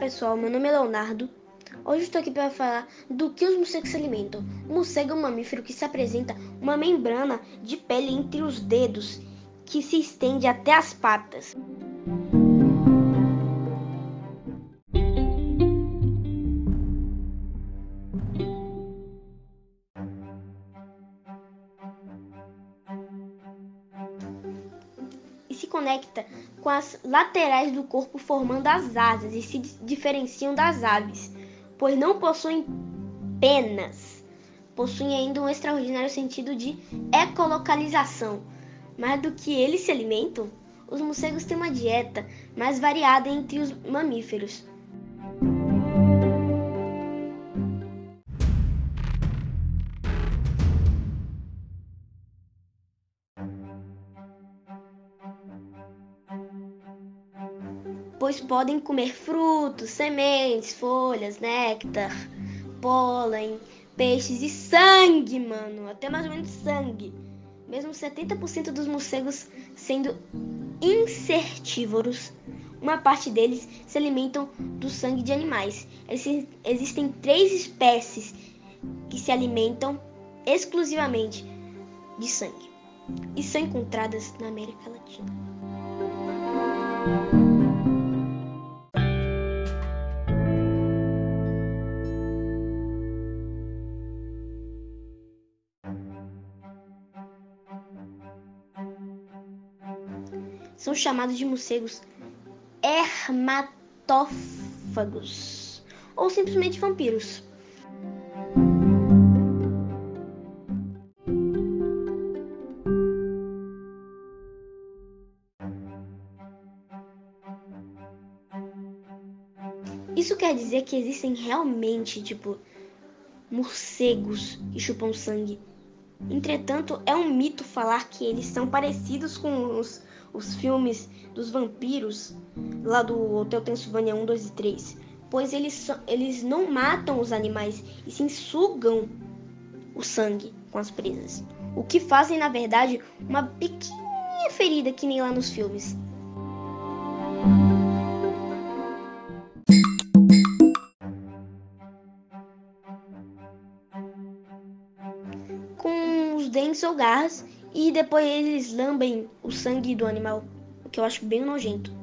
pessoal, meu nome é Leonardo. Hoje estou aqui para falar do que os morcegos se alimentam. O morcego é um mamífero que se apresenta uma membrana de pele entre os dedos que se estende até as patas. Se conecta com as laterais do corpo formando as asas e se diferenciam das aves, pois não possuem penas. Possuem ainda um extraordinário sentido de ecolocalização. Mais do que eles se alimentam, os morcegos têm uma dieta mais variada entre os mamíferos. Pois podem comer frutos, sementes, folhas, néctar, pólen, peixes e sangue, mano. Até mais ou menos sangue. Mesmo 70% dos morcegos sendo insertívoros, uma parte deles se alimentam do sangue de animais. Existem três espécies que se alimentam exclusivamente de sangue e são encontradas na América Latina. São chamados de morcegos hermatófagos ou simplesmente vampiros. Isso quer dizer que existem realmente, tipo, morcegos que chupam sangue. Entretanto, é um mito falar que eles são parecidos com os os filmes dos vampiros lá do Hotel Transilvânia 1, 2 e 3, pois eles, eles não matam os animais e sim sugam o sangue com as presas. O que fazem, na verdade, uma pequena ferida que nem lá nos filmes. Com os dentes ou garras e depois eles lambem o sangue do animal, o que eu acho bem nojento.